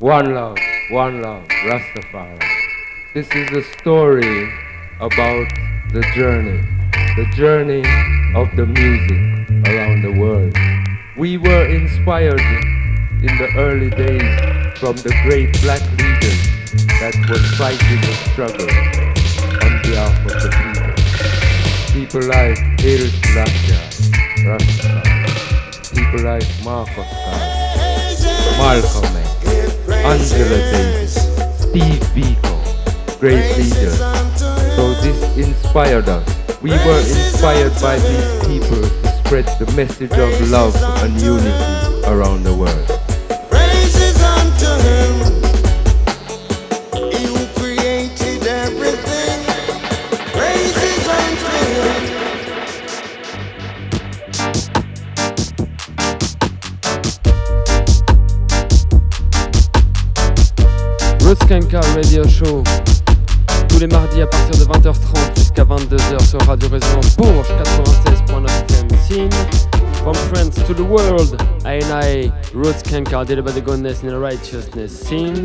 One love, one love, Rastafari. This is a story about the journey, the journey of the music around the world. We were inspired in the early days from the great black leaders that were fighting the struggle on behalf of the people. People like Haile Selassie, Rastafari. People like Marcus Garvey, Malcolm X. Angela Davis, Steve Biko, great leaders. So this inspired us. We were inspired by these people to spread the message of love and unity around the world. Radio Résonance Bourges 96.9 FM From France to the world I and I Roots did about the goodness and the righteousness scene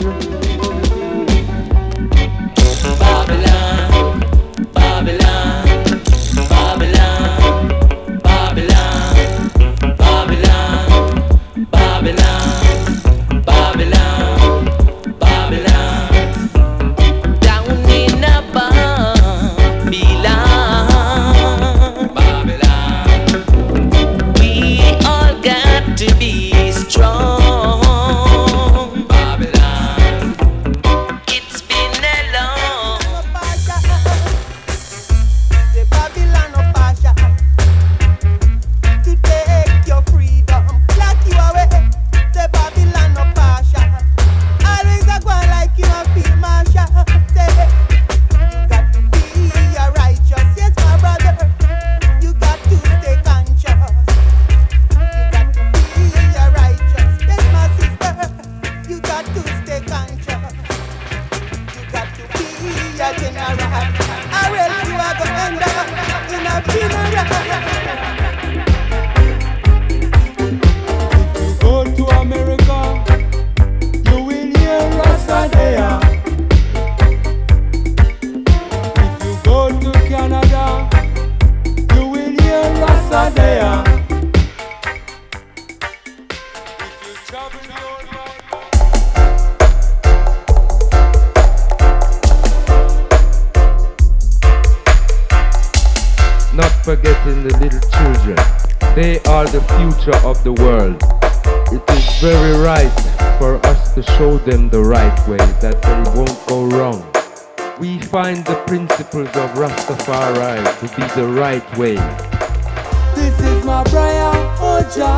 the right way. This is my prayer, oh Jah.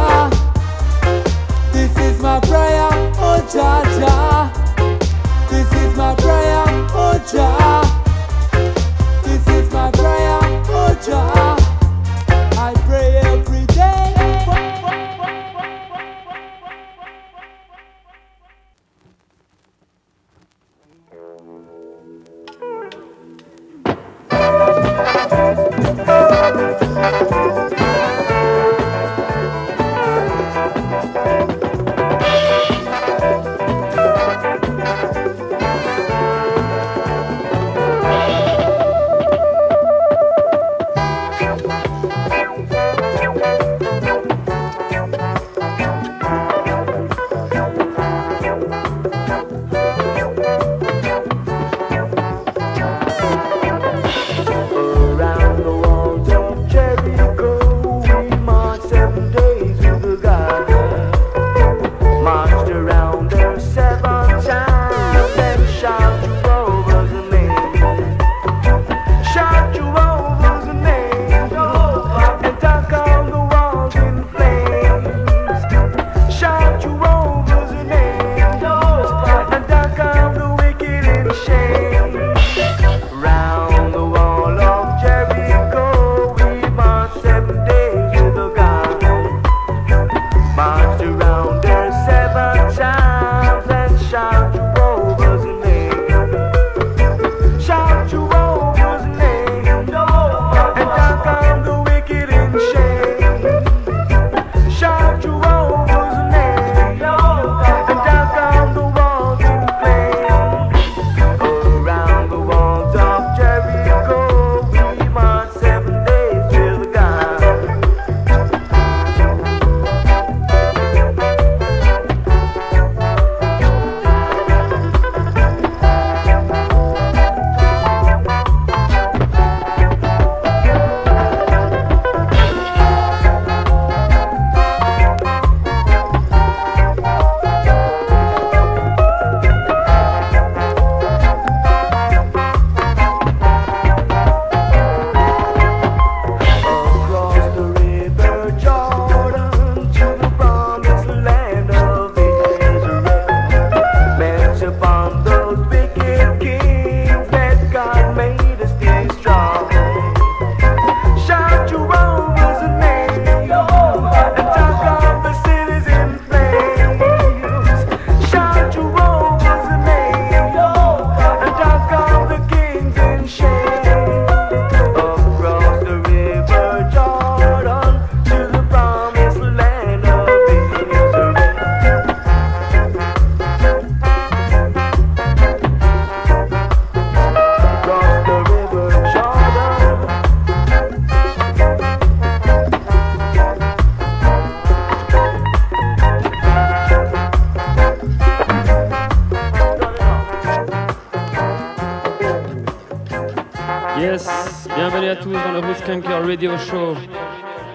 Bienvenue à tous dans le Ruskanker Radio Show.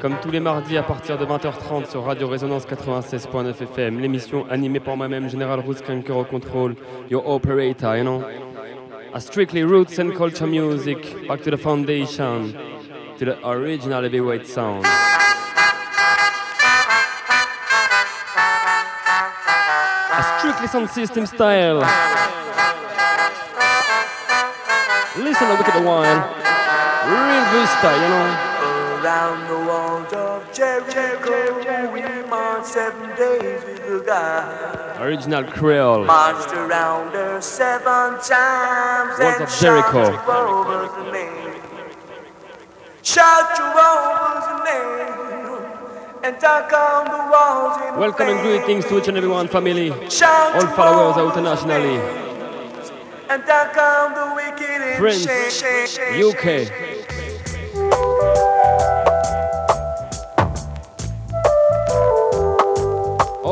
Comme tous les mardis à partir de 20h30 sur Radio Résonance 96.9 FM, l'émission animée par moi-même, Général Ruskanker au contrôle, your operator, you know. A strictly roots and culture music, back to the foundation, to the original heavyweight sound. A strictly sound system style. Listen look at the wine. Real Vista, you know. Around the walls of Jericho, we marched seven days with the God. Original Creole. Marched around her seven times Walls of Jericho. shout Jehovah's name. Shout Jehovah's name. And talk on the walls in Welcome and greetings to each and every one family. Shout All followers out internationally. And talk on the wicked in shame. UK.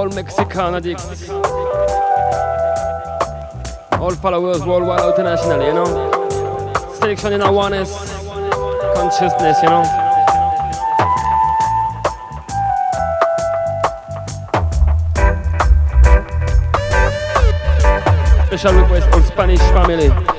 All Mexican addicts. All followers worldwide internationally, you know. Selection in awareness, consciousness, you know. Special request for Spanish family.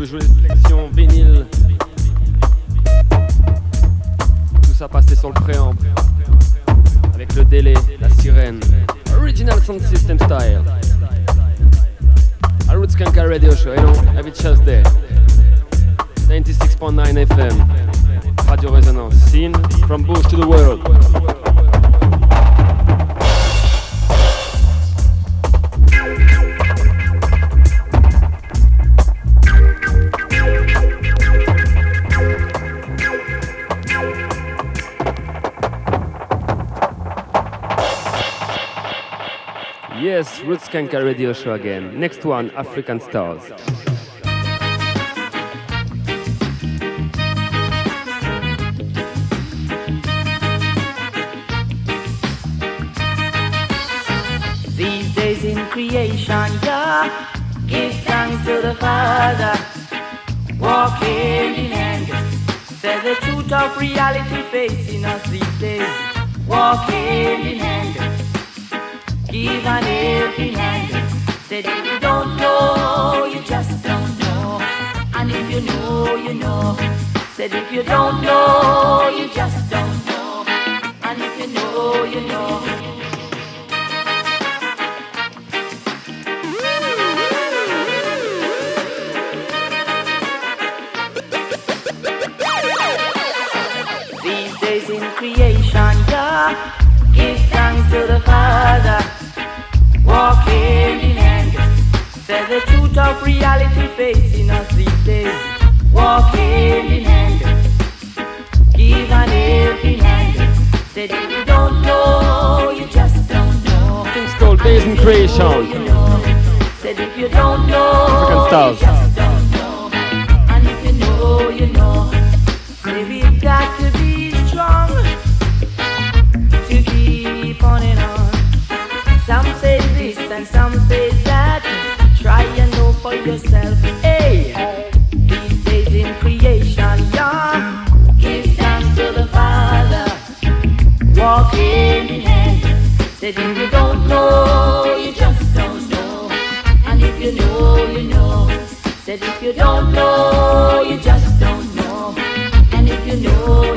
Yes, je vous joue les sélections vinyle. Tout ça passé sur le préamble. Avec le délai, la sirène. Original sound system style. A Roots radio show, you know, every Tuesday. 96.9 FM. Radio Resonance. Scene from Bush to the world. Yes, Roots Skanker radio show again. Next one, African Stars. These days in creation, yeah, give thanks to the Father. Walk hand in hand, say the truth of reality facing us these days. Walk hand in hand, give an helping hand. Said if you don't know, you just don't know, and if you know, you know. Said if you don't know, you just don't know, and if you know, you know. Reality facing us these days. Walk hand in hand, give an helping hand. Said if you don't know, you just don't know. Things called Days in You Creation. said if you don't know, African you If you don't know, you just don't know. And if you know.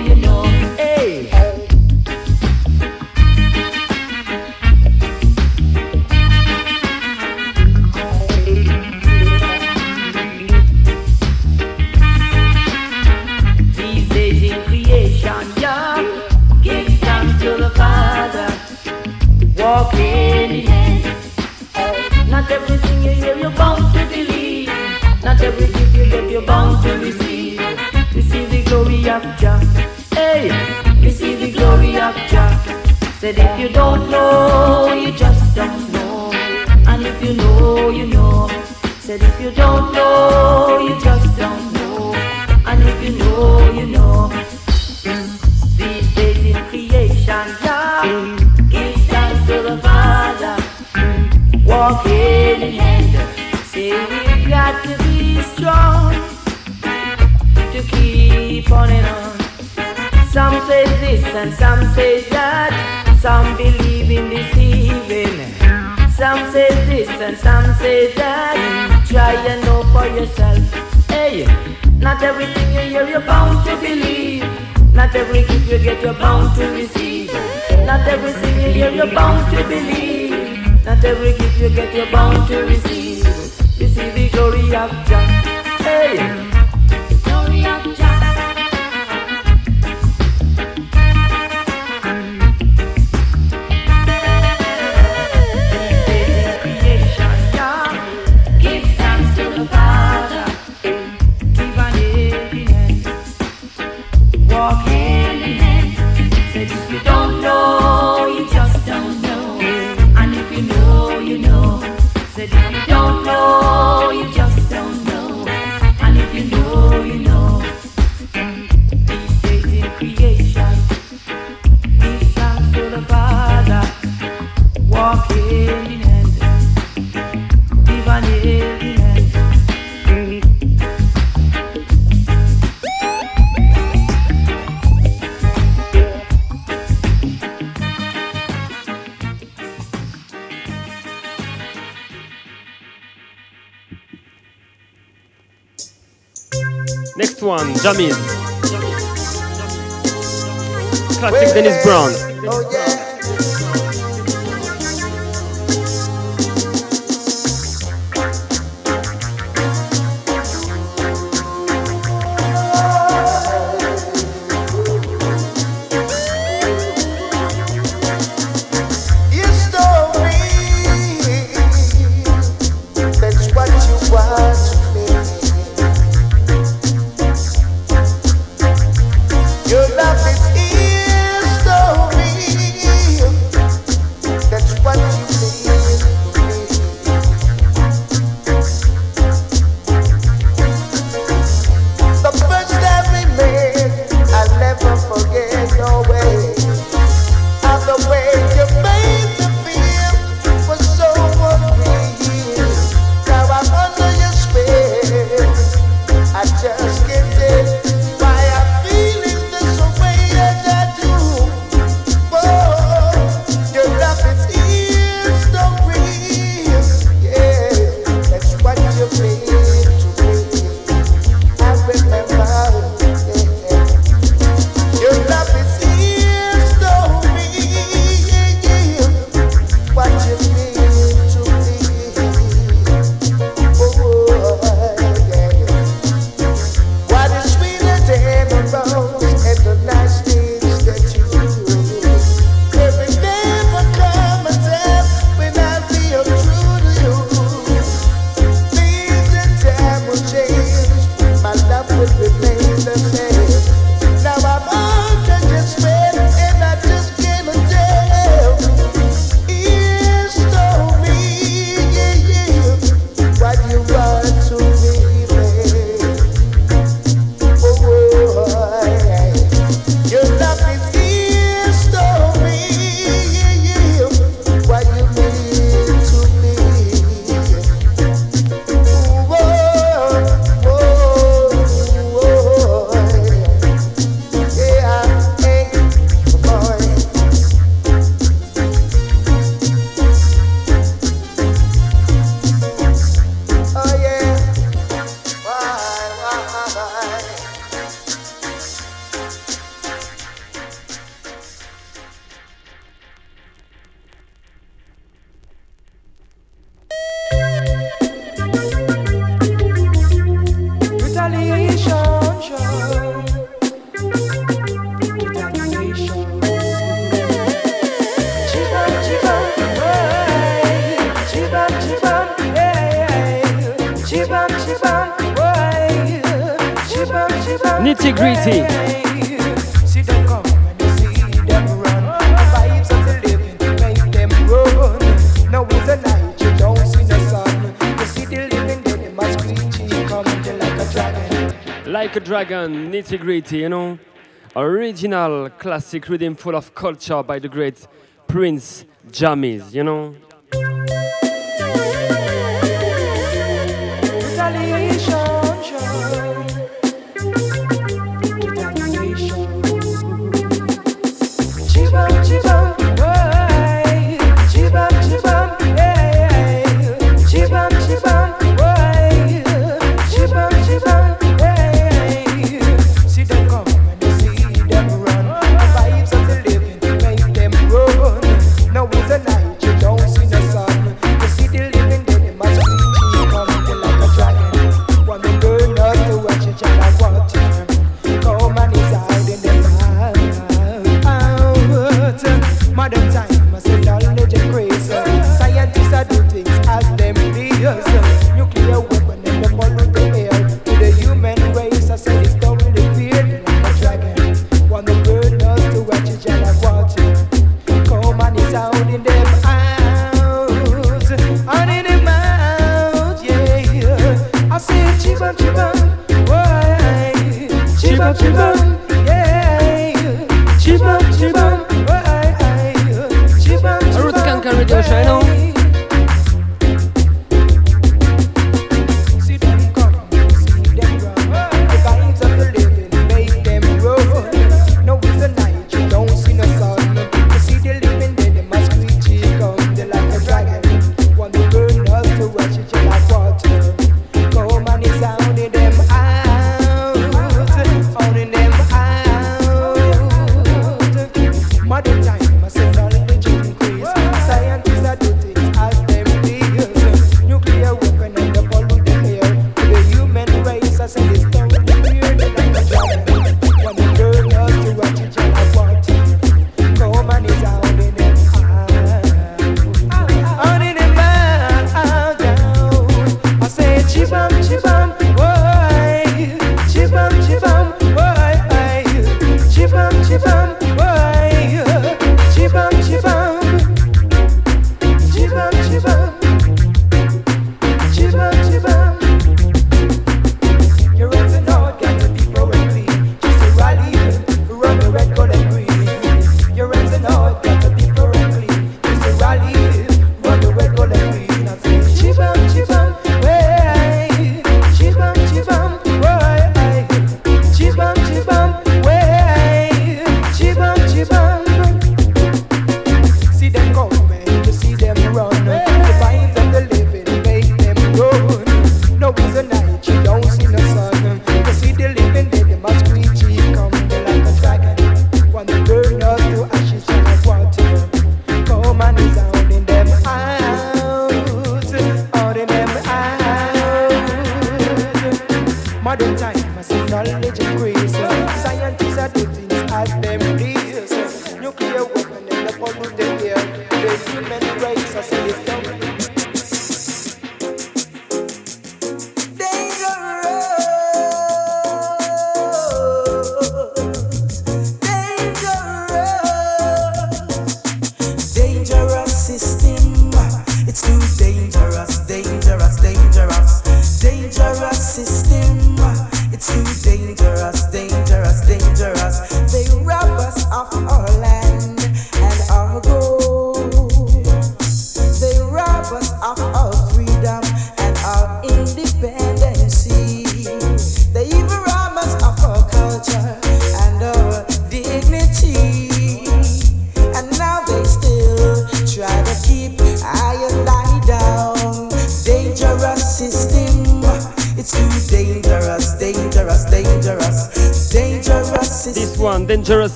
Said if you don't know, you just don't know. And if you know, you know. Said if you don't know, you just don't know. And if you know, you know. These days in creation, yeah. Give thanks to the Father. Walk hand in hand. Say we've got to be strong to keep on and on. Some say this and some say that. Some believe in deceiving. Some say this and some say that. Try and know for yourself. Hey, not everything you hear you're bound to believe. Not every gift you get you're bound to receive. Not everything you hear you're bound to believe. Not every gift you get you're bound to receive. Receive the glory of Jah. Hey, One, Jamil. Classic Dennis Brown. Oh yeah. Dragon, nitty gritty, you know. Original classic rhythm full of culture by the great Prince Jammies, you know. Paul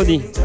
确定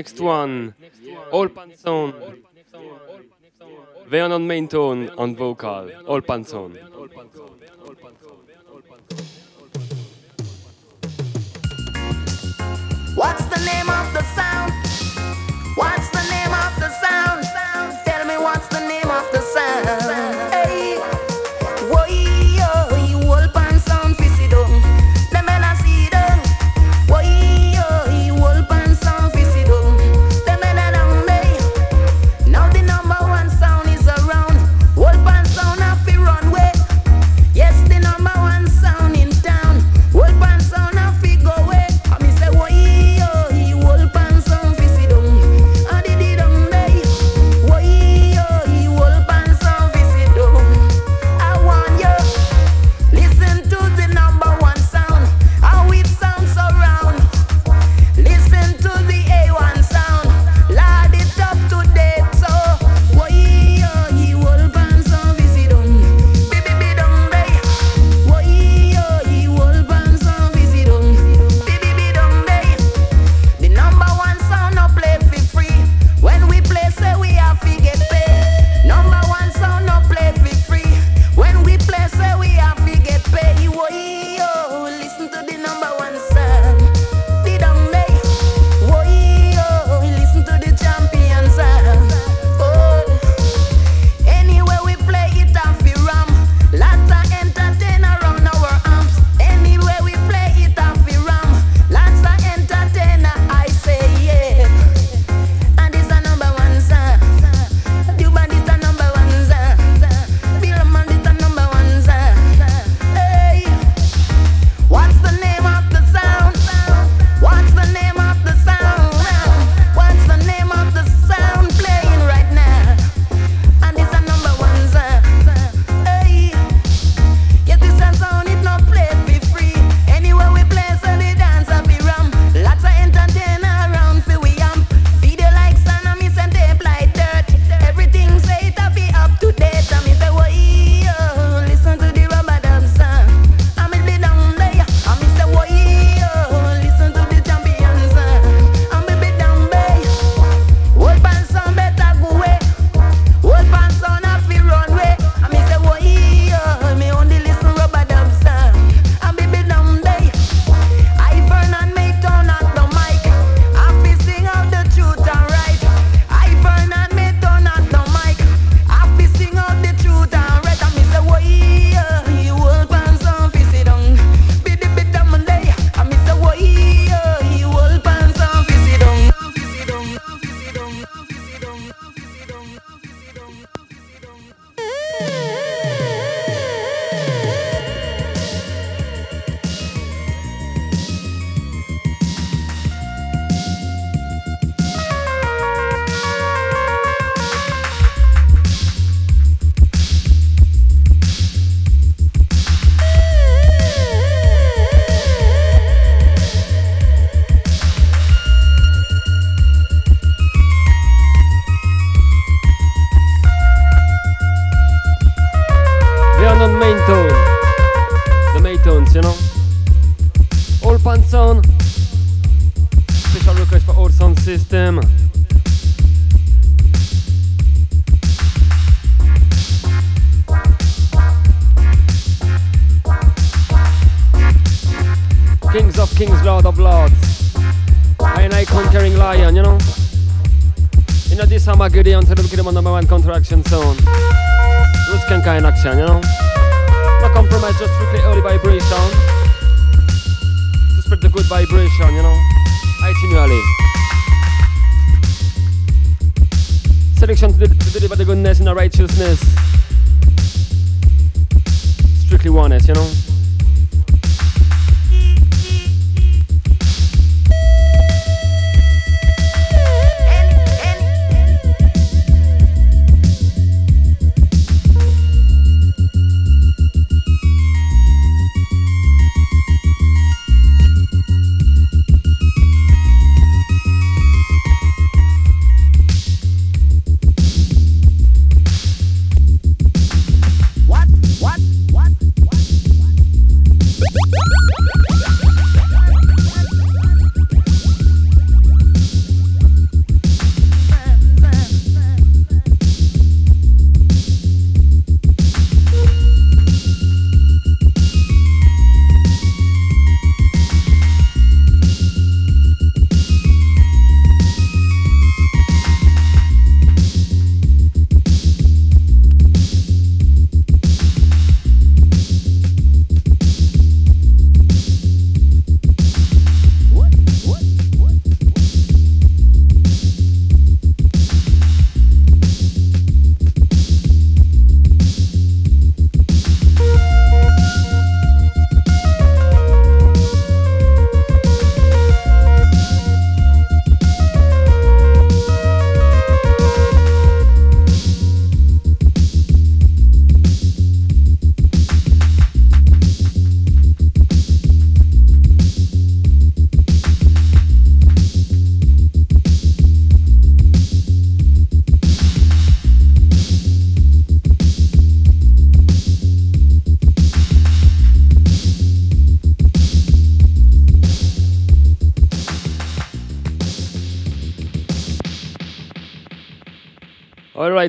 next one. All Panzone. Vern on main tone, on vocal. All Panzone. What's the name of the sound? What's the name of the sound? Tell me what's the name of the sound? time contraction.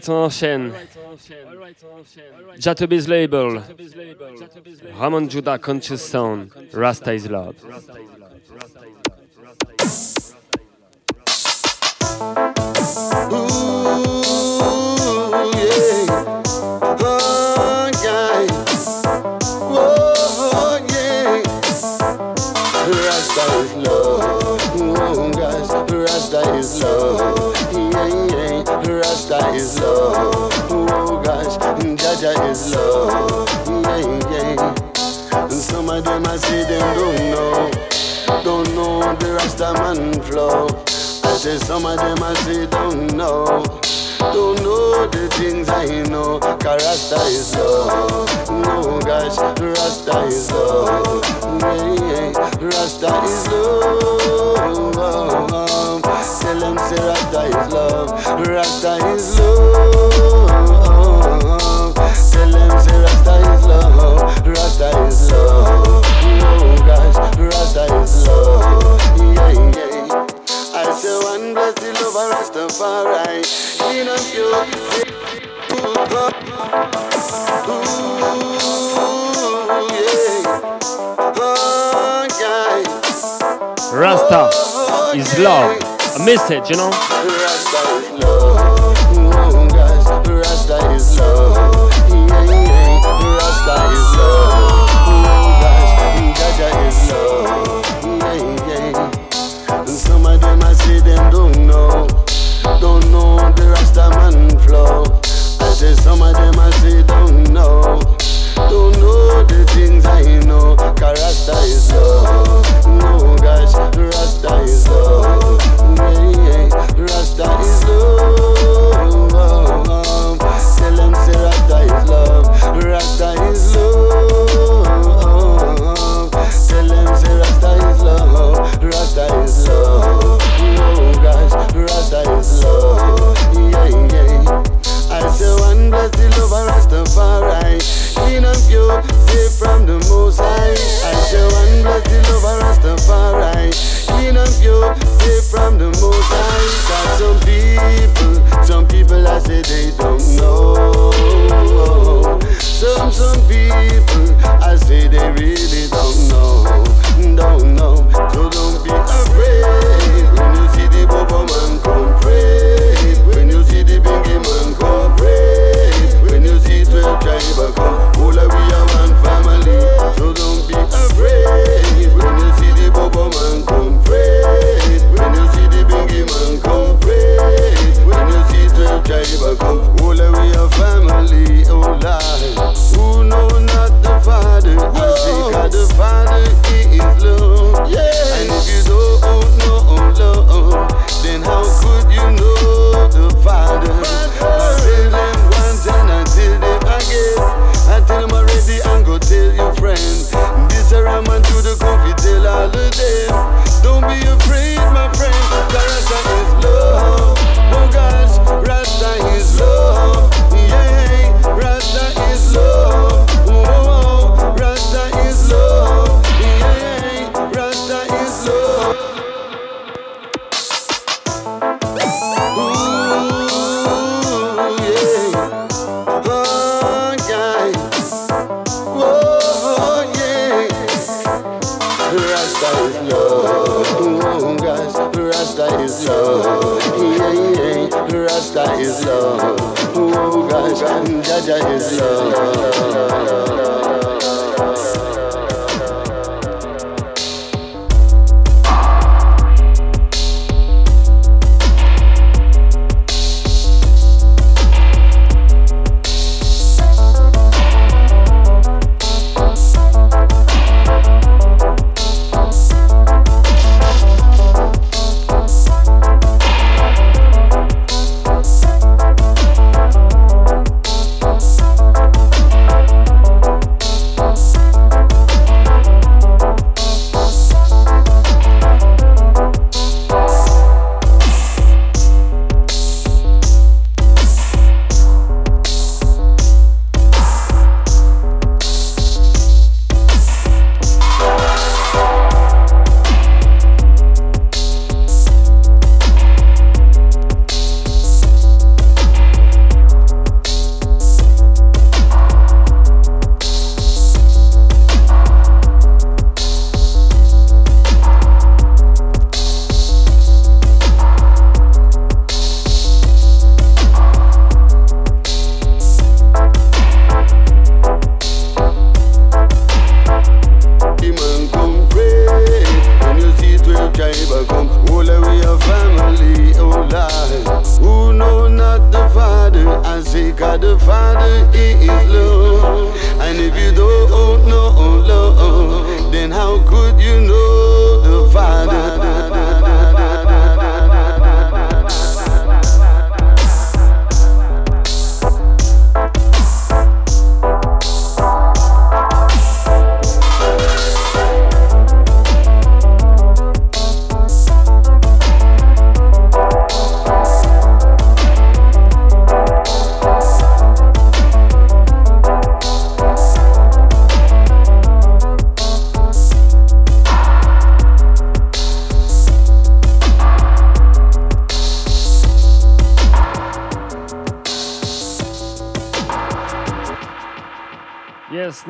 Rights en enchaîne. Jatobi's Label. Ramon Judah Conscious Sound. Rasta is Love. Rasta is love. Is love. Oh gosh, Jaja is love. Yeah, yeah. And some of them I see them don't know, don't know the Rastaman flow. I say some of them I see don't know. Don't know the things I know, cause Rasta is love. oh gosh, Rasta is love. Yeah, yeah. Rasta is love tell them say Rasta is love, Rasta is love. Tell them say Rasta is love, Rasta is love. Oh guys, Rasta is love. Yeah, yeah. I say one bless the love right. In a few. Ooh, yeah. Oh, Rasta oh, is love. I missed it, you know. Rasta is love. Rasta is love. Rasta is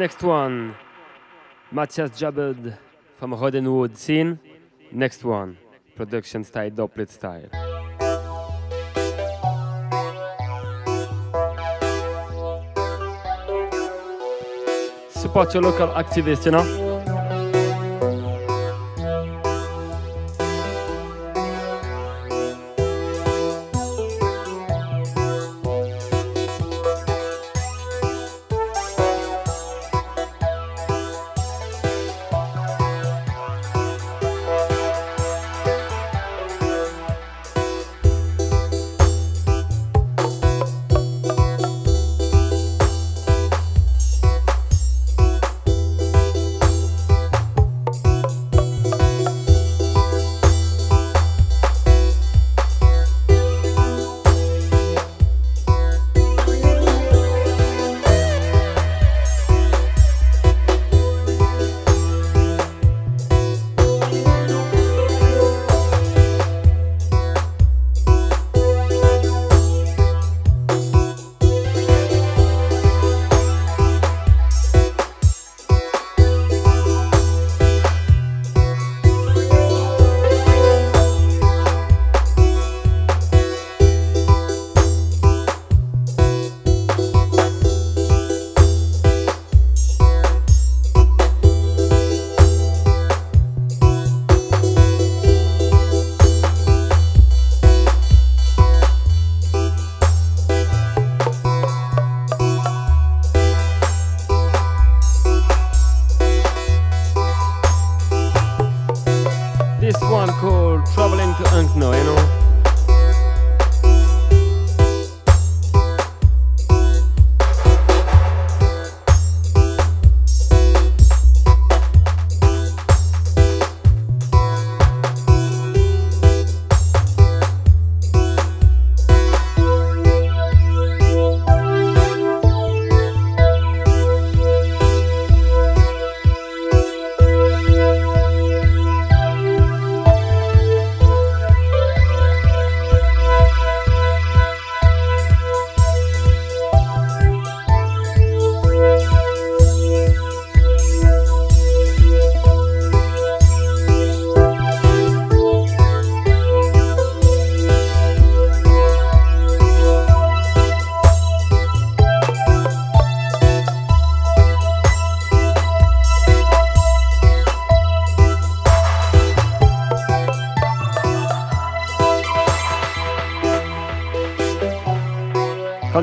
next one, Matthias Jabed from Rodenwood scene. Next one, production style, doublet style. Support your local activists, you know?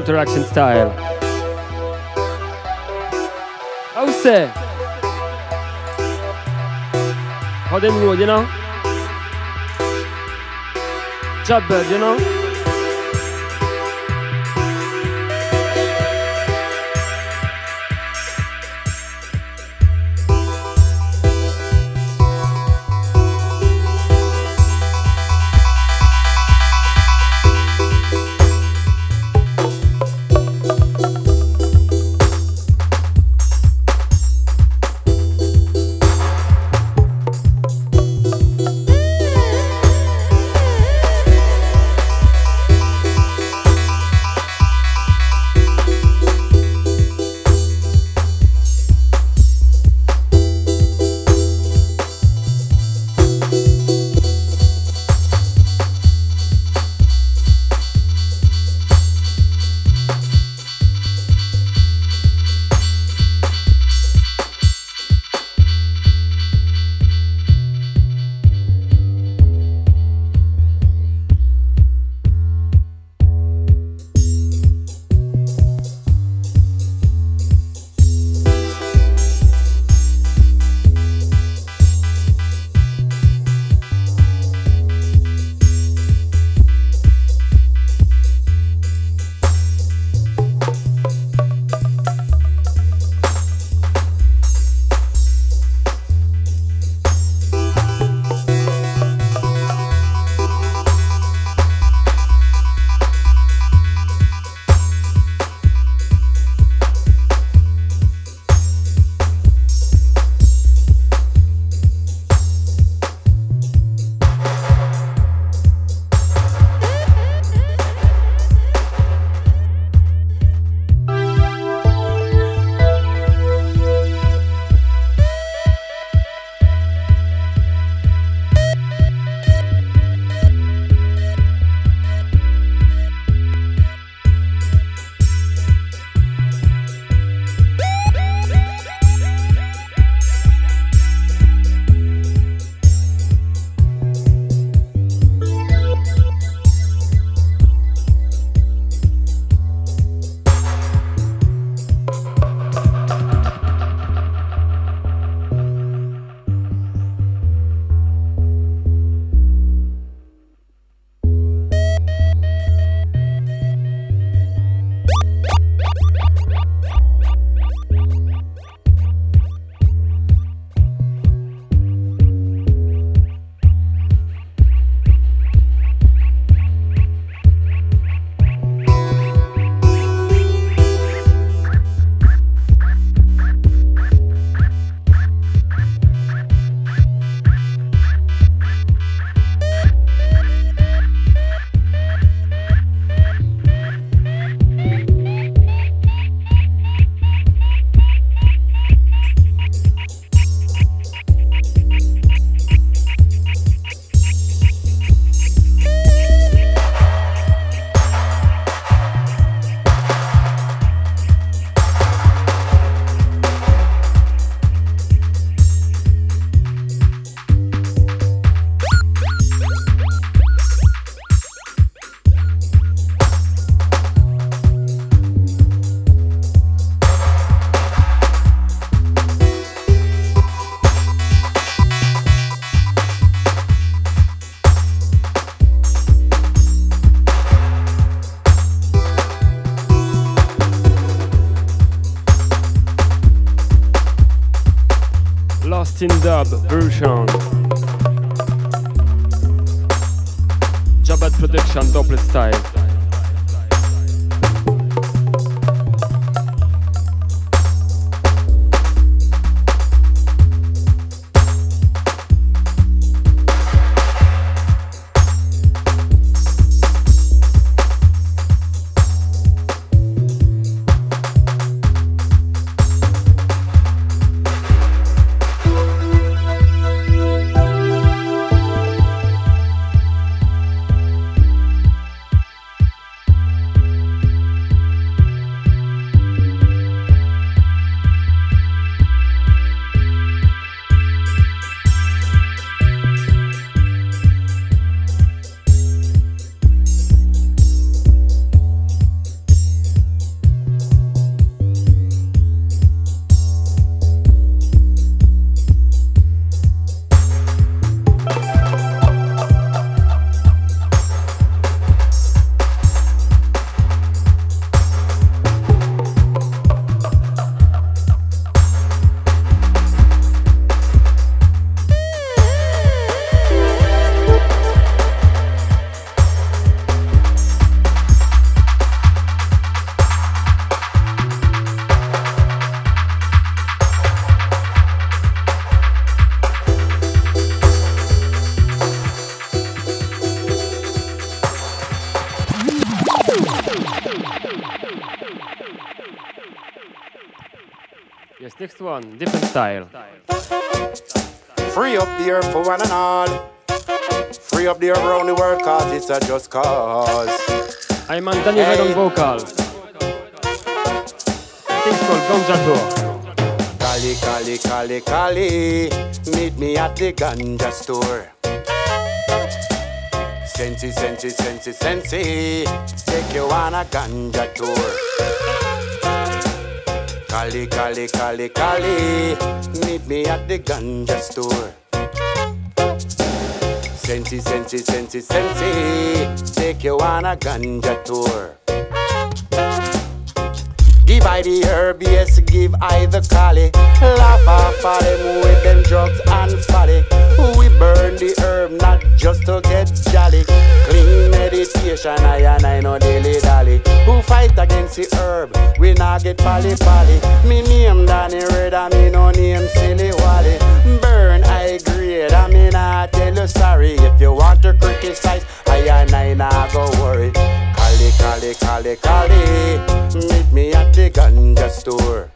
Interaction style. How say? How them road, you know? Job bird, you know? One, different style. Free up the earth for one and all. Free up the earth around the world cause it's a just cause. I'm on Danny hey. Red on vocal. Thing's called Ganja Tour. Cali, Cali, Cali, Cali. Meet me at the ganja store. Sensi, sensi, sensi, sensi. Take you on a ganja tour. Cali, Cali, Cali, Cali. Meet me at the ganja store. Sensi, sensi, sensi, sensi. Take you on a ganja tour. Give I the herb, yes, give I the cali. Laugh off of them with them drugs and folly. We burn the herb not just to get jolly. Clean meditation, I and I know daily dolly. Who fight against the herb? We not get pally pally. Me name Danny Red, I me no name Silly Wally. Burn I grade, I me not tell you sorry. If you want to criticize, I and I not go worry. Cali, cali, cali, cali. Meet me at the ganja store.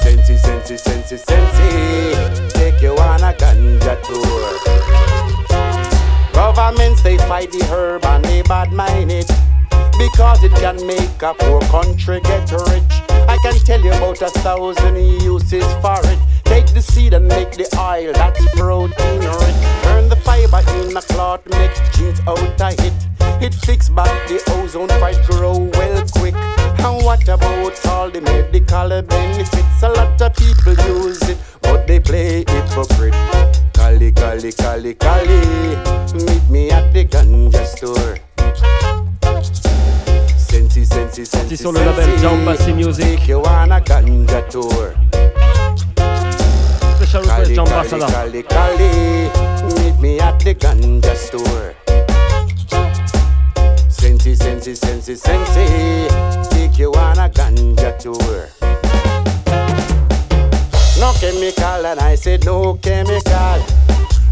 Sensi, sensi, sensi, sensi. Take you on a ganja tour. Governments they fight the herb and they bad mind it because it can make a poor country get rich. I can tell you about a thousand uses for it. Take the seed and make the oil that's protein rich. The fiber in a cloth, make jeans out of it. It fix back the ozone fight grow well quick. And what about all the medical benefits? A lot of people use it, but they play hypocrite. Cali, Cali, Cali, Cali. Meet me at the ganja store. Sensi, sensi, sensi, sur le label Jambassi Music. You on a ganja tour. Special request Jambassa Cali, Cali, Cali. Meet me at the ganja store. Sensi, sensi, sensi, sensi. Take you on a ganja tour. No chemical, and I said no chemical.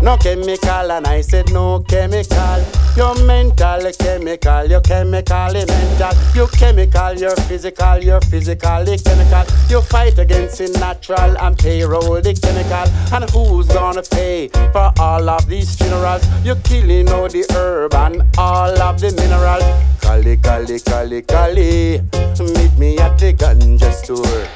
No chemical, and I said no chemical. You're mental, chemical, you're chemically mental. You chemical, you're physical, you're physically chemical. You fight against the natural and payroll the chemical. And who's gonna pay for all of these funerals? You're killing all the herb and all of the minerals. Cali, Cali, Cali, Cali. Meet me at the ganja store.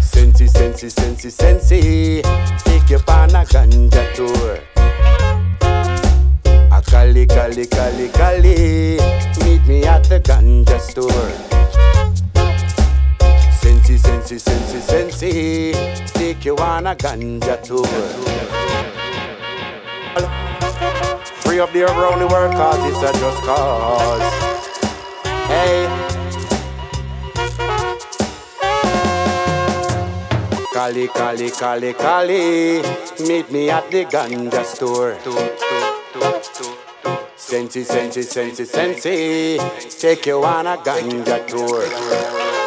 Sensi, sensi, sensi, sensi. Take you on a ganja tour. Cali, Cali, Cali, Cali. Meet me at the ganja store. Sensi, sensi, sensi, sensi. Take you on a ganja tour. Free up the around the world cause it's a just cause. Hey. Cali, Cali, Cali, Cali. Meet me at the ganja store. Two, two, two, Sensi, sensi, sensi, sensi. Take you on a ganja tour.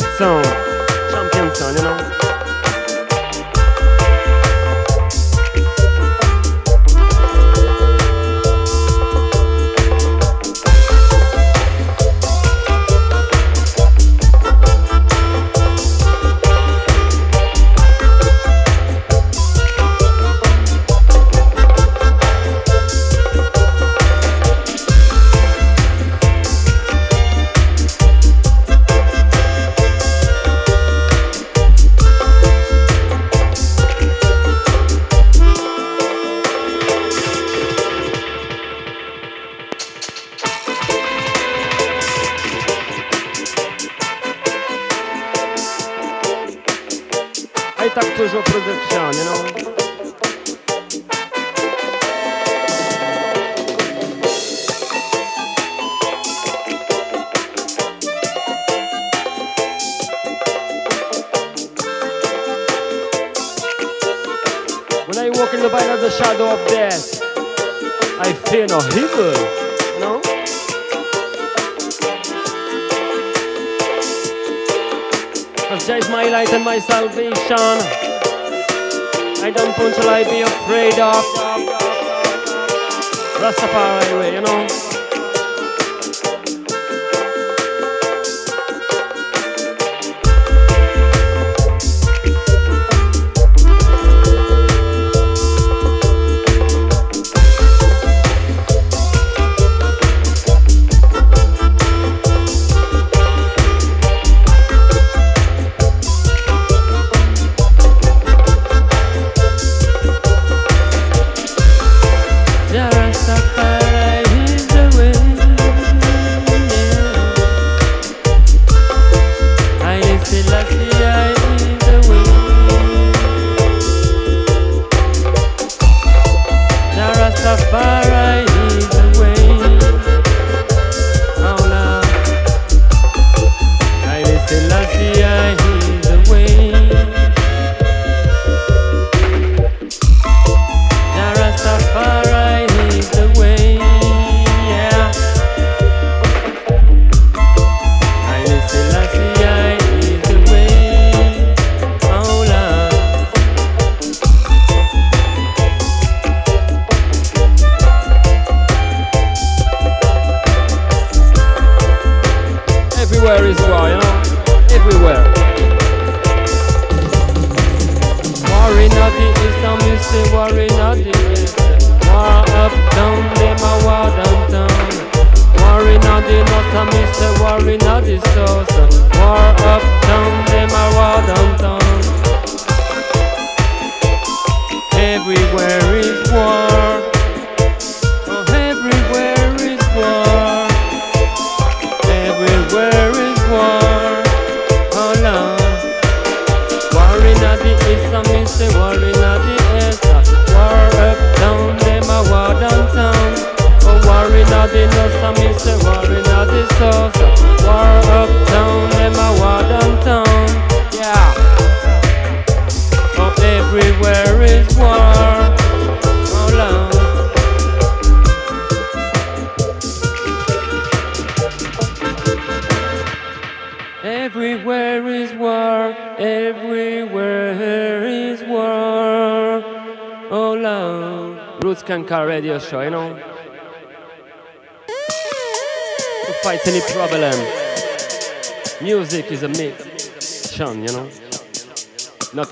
So. Zone. Salvation.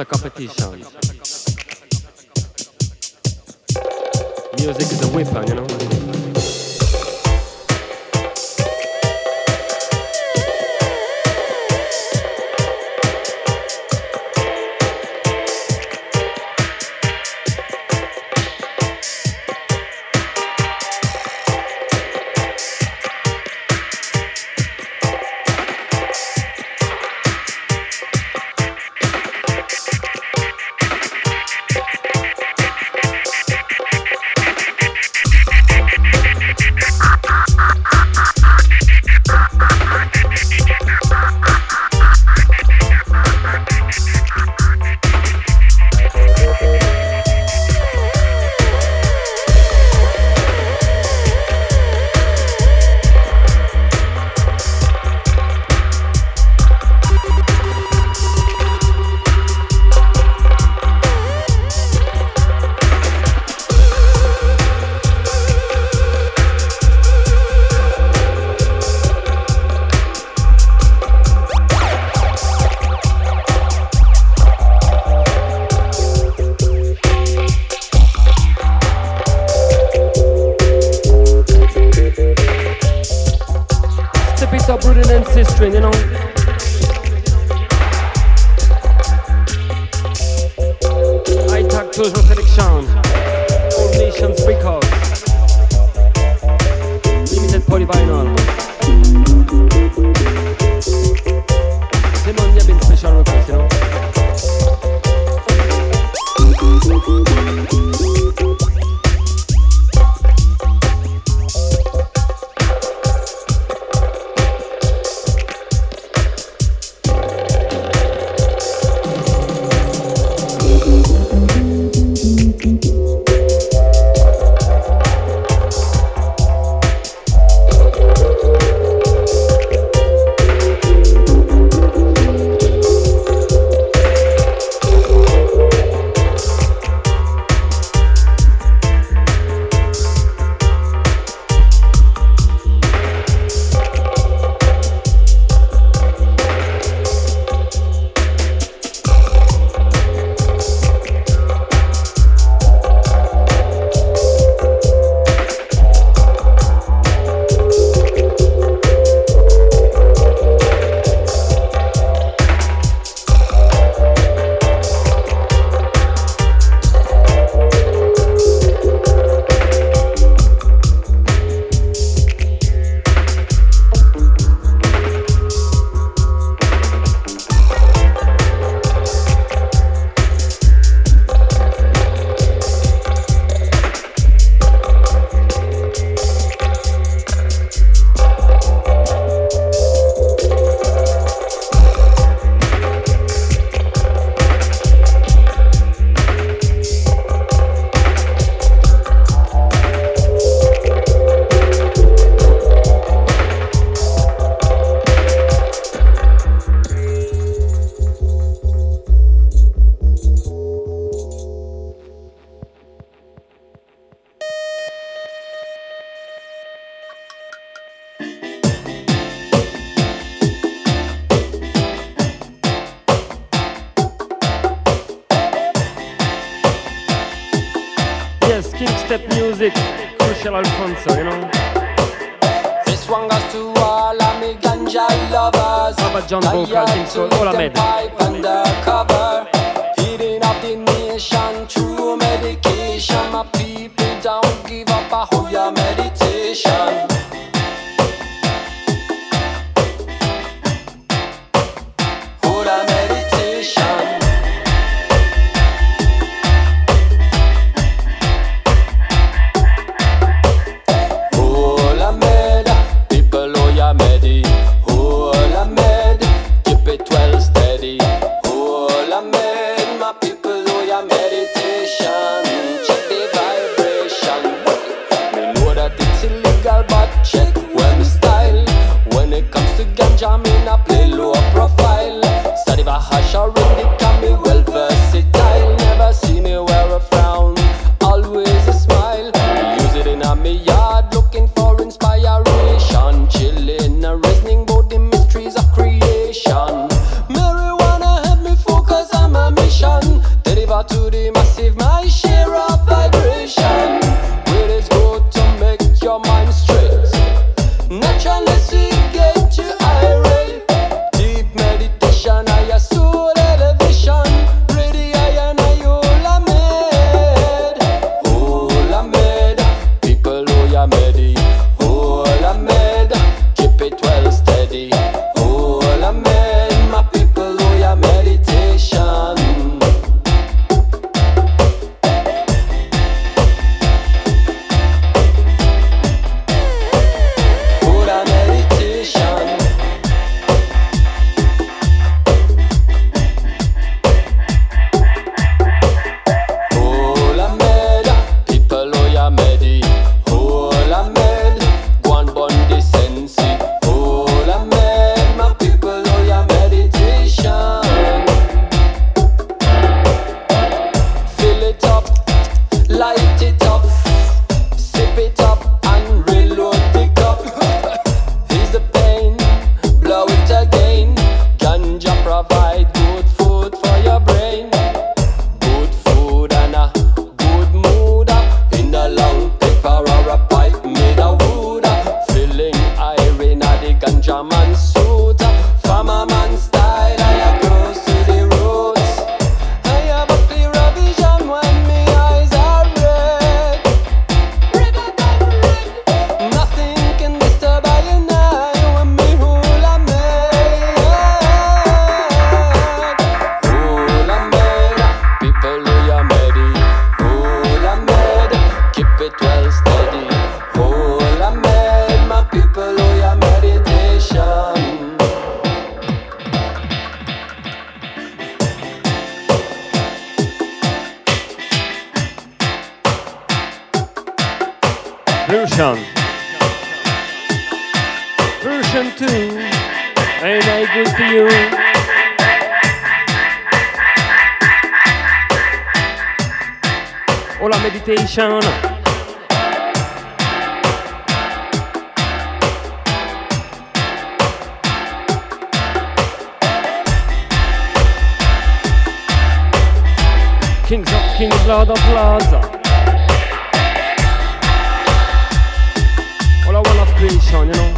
A competition. medication, true medication, my people. meditation. Kings of kings, blood of lords. All I want of creation, you know.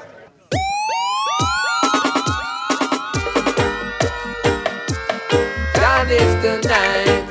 it's the night.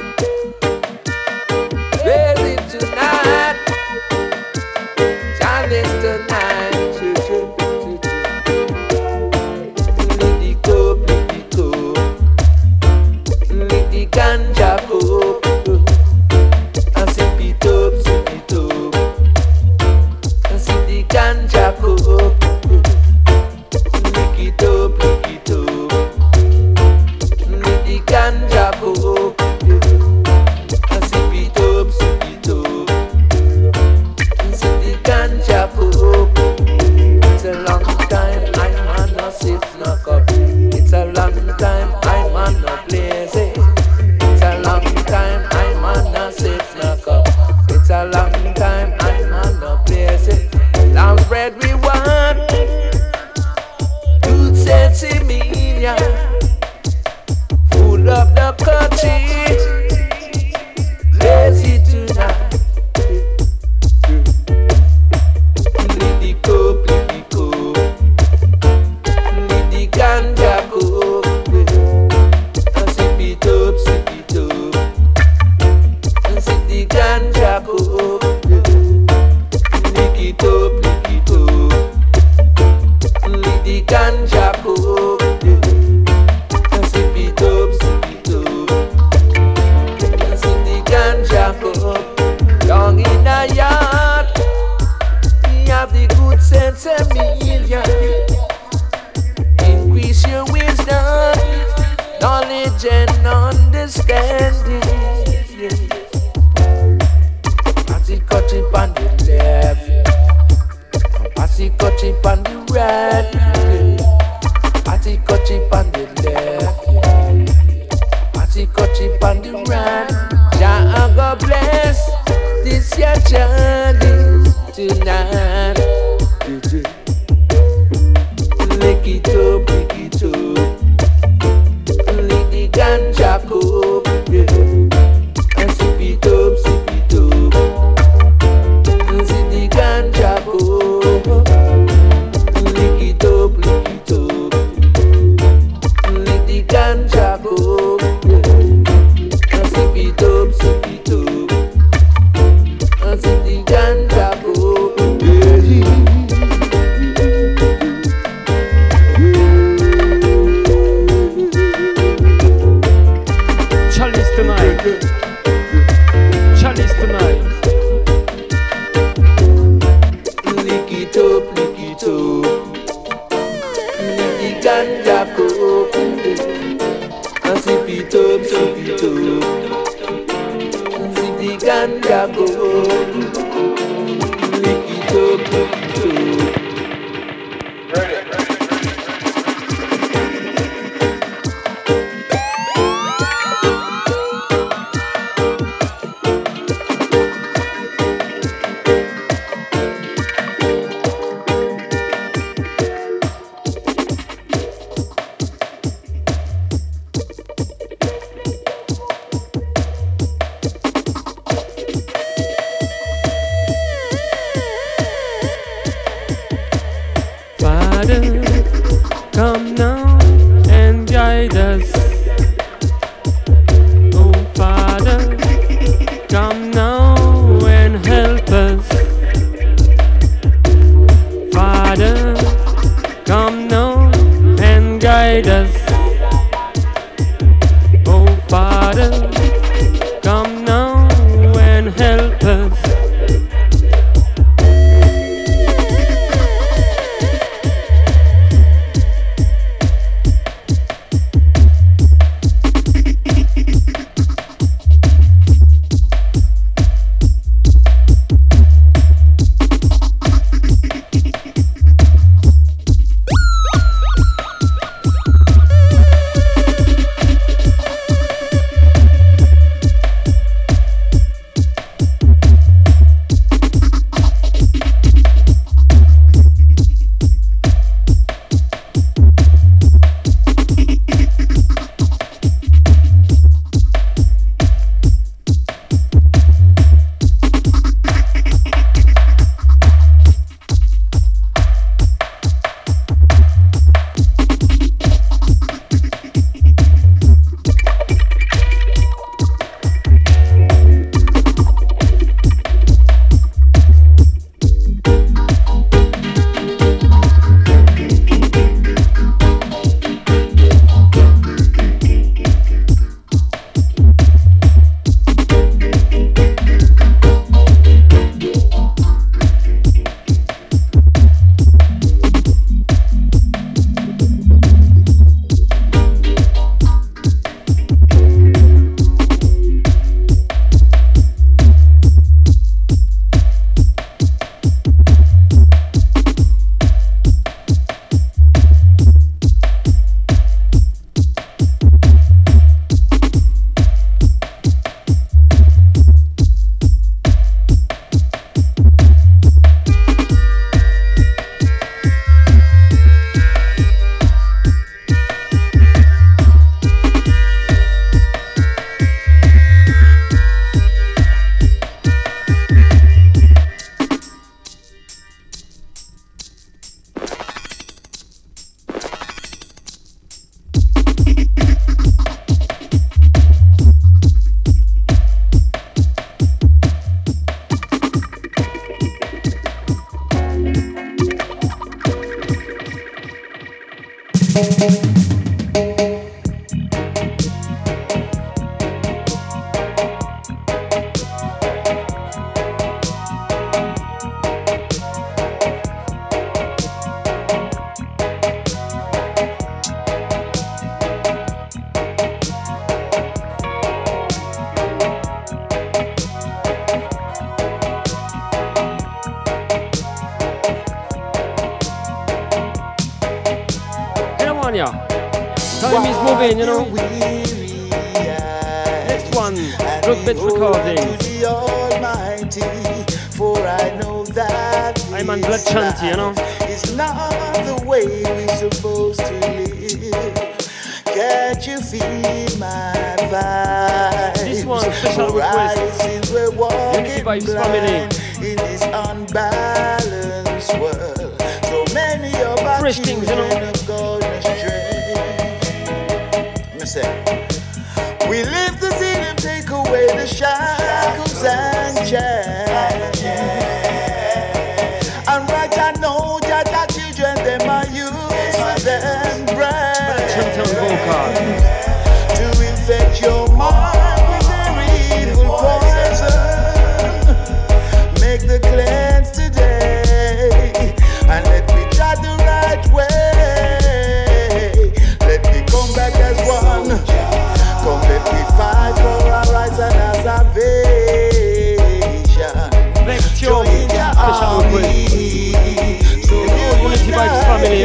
family,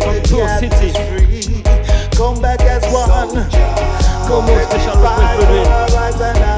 from Tour City. Come back as one. Come on, special request,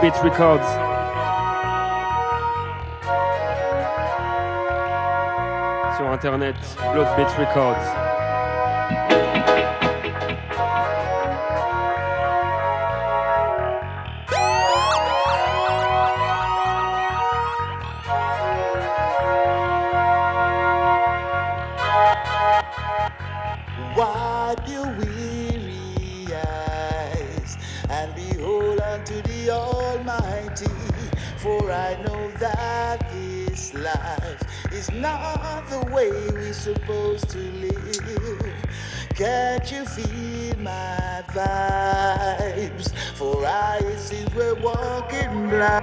Beat Records. Sur internet, Blockbeat Records.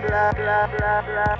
blah blah blah blah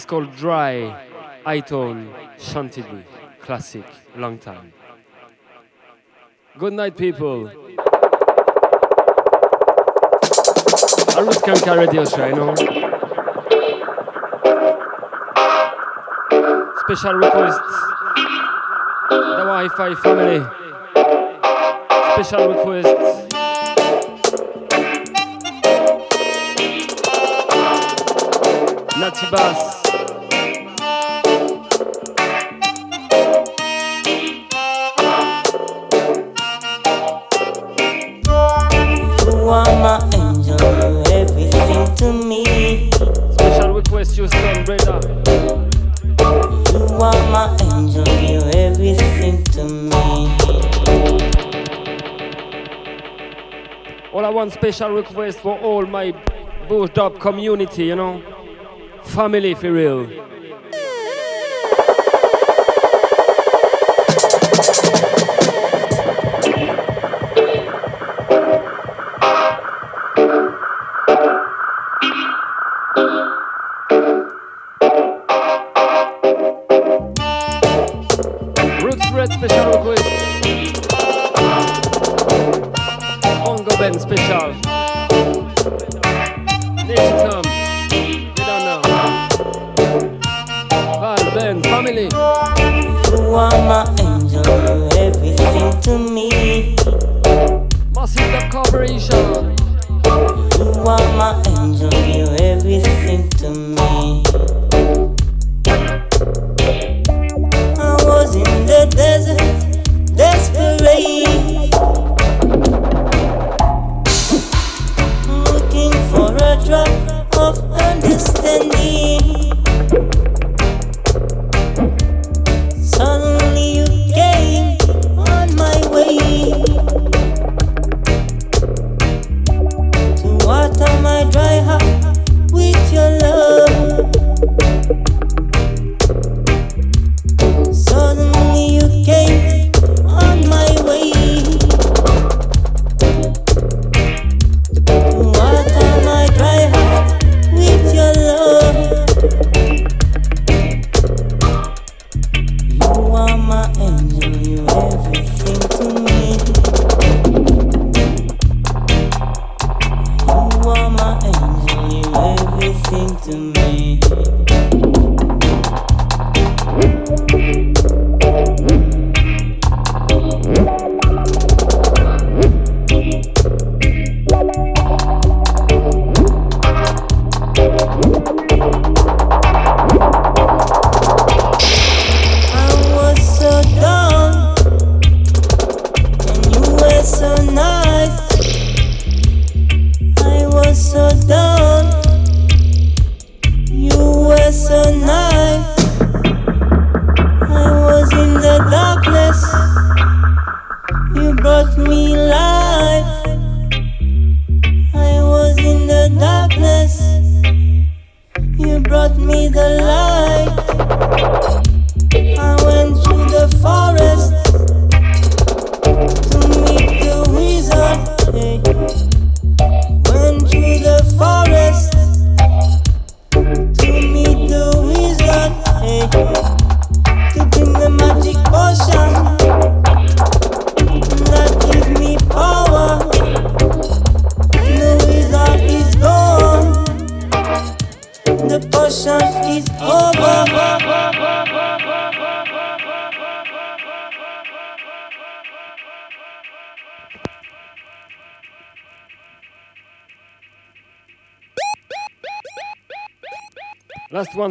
thing's called Dry, I-Tone, Chantilly. Classic, long time. Good night, people. Roots Skanker Radio Show, Special request, the Wi-Fi family. Special request. Natty Bass. one special request for all my Bush community, you know? Family for real.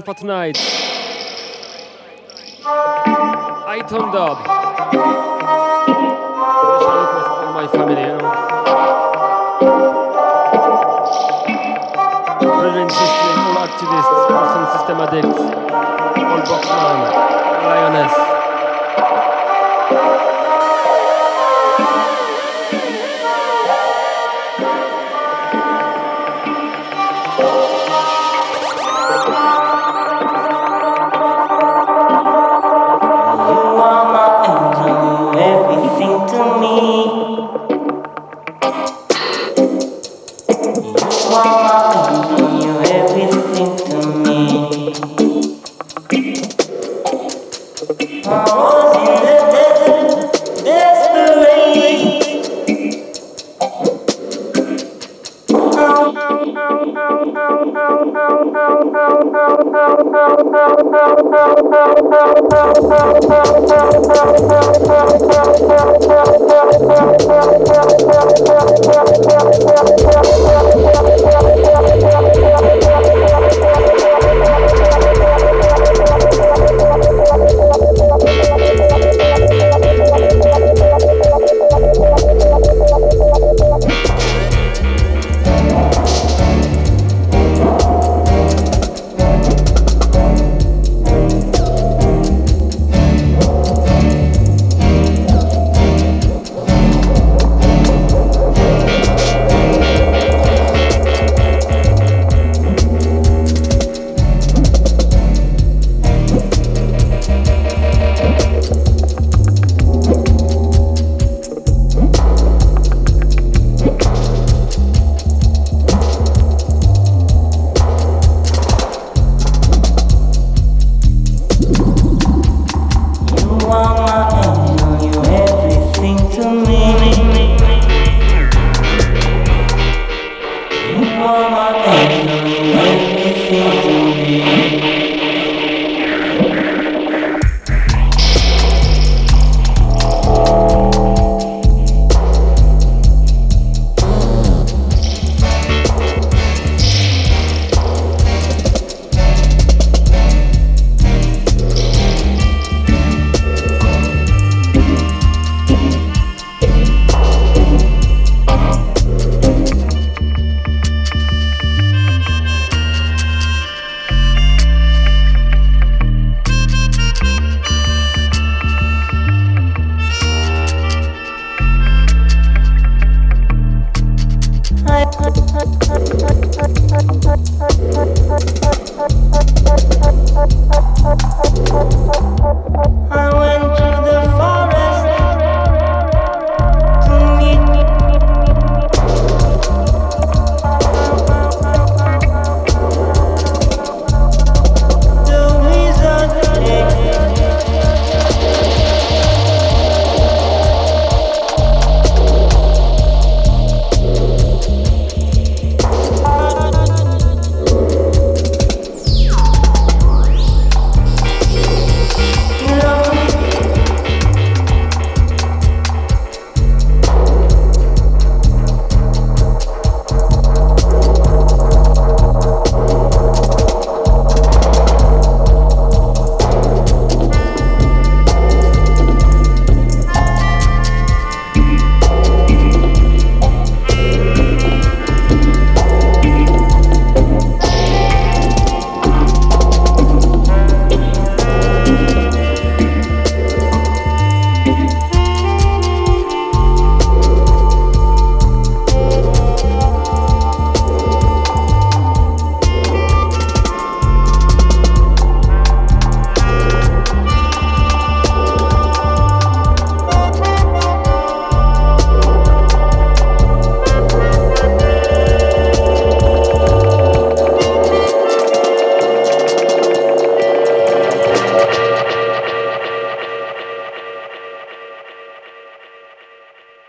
For tonight.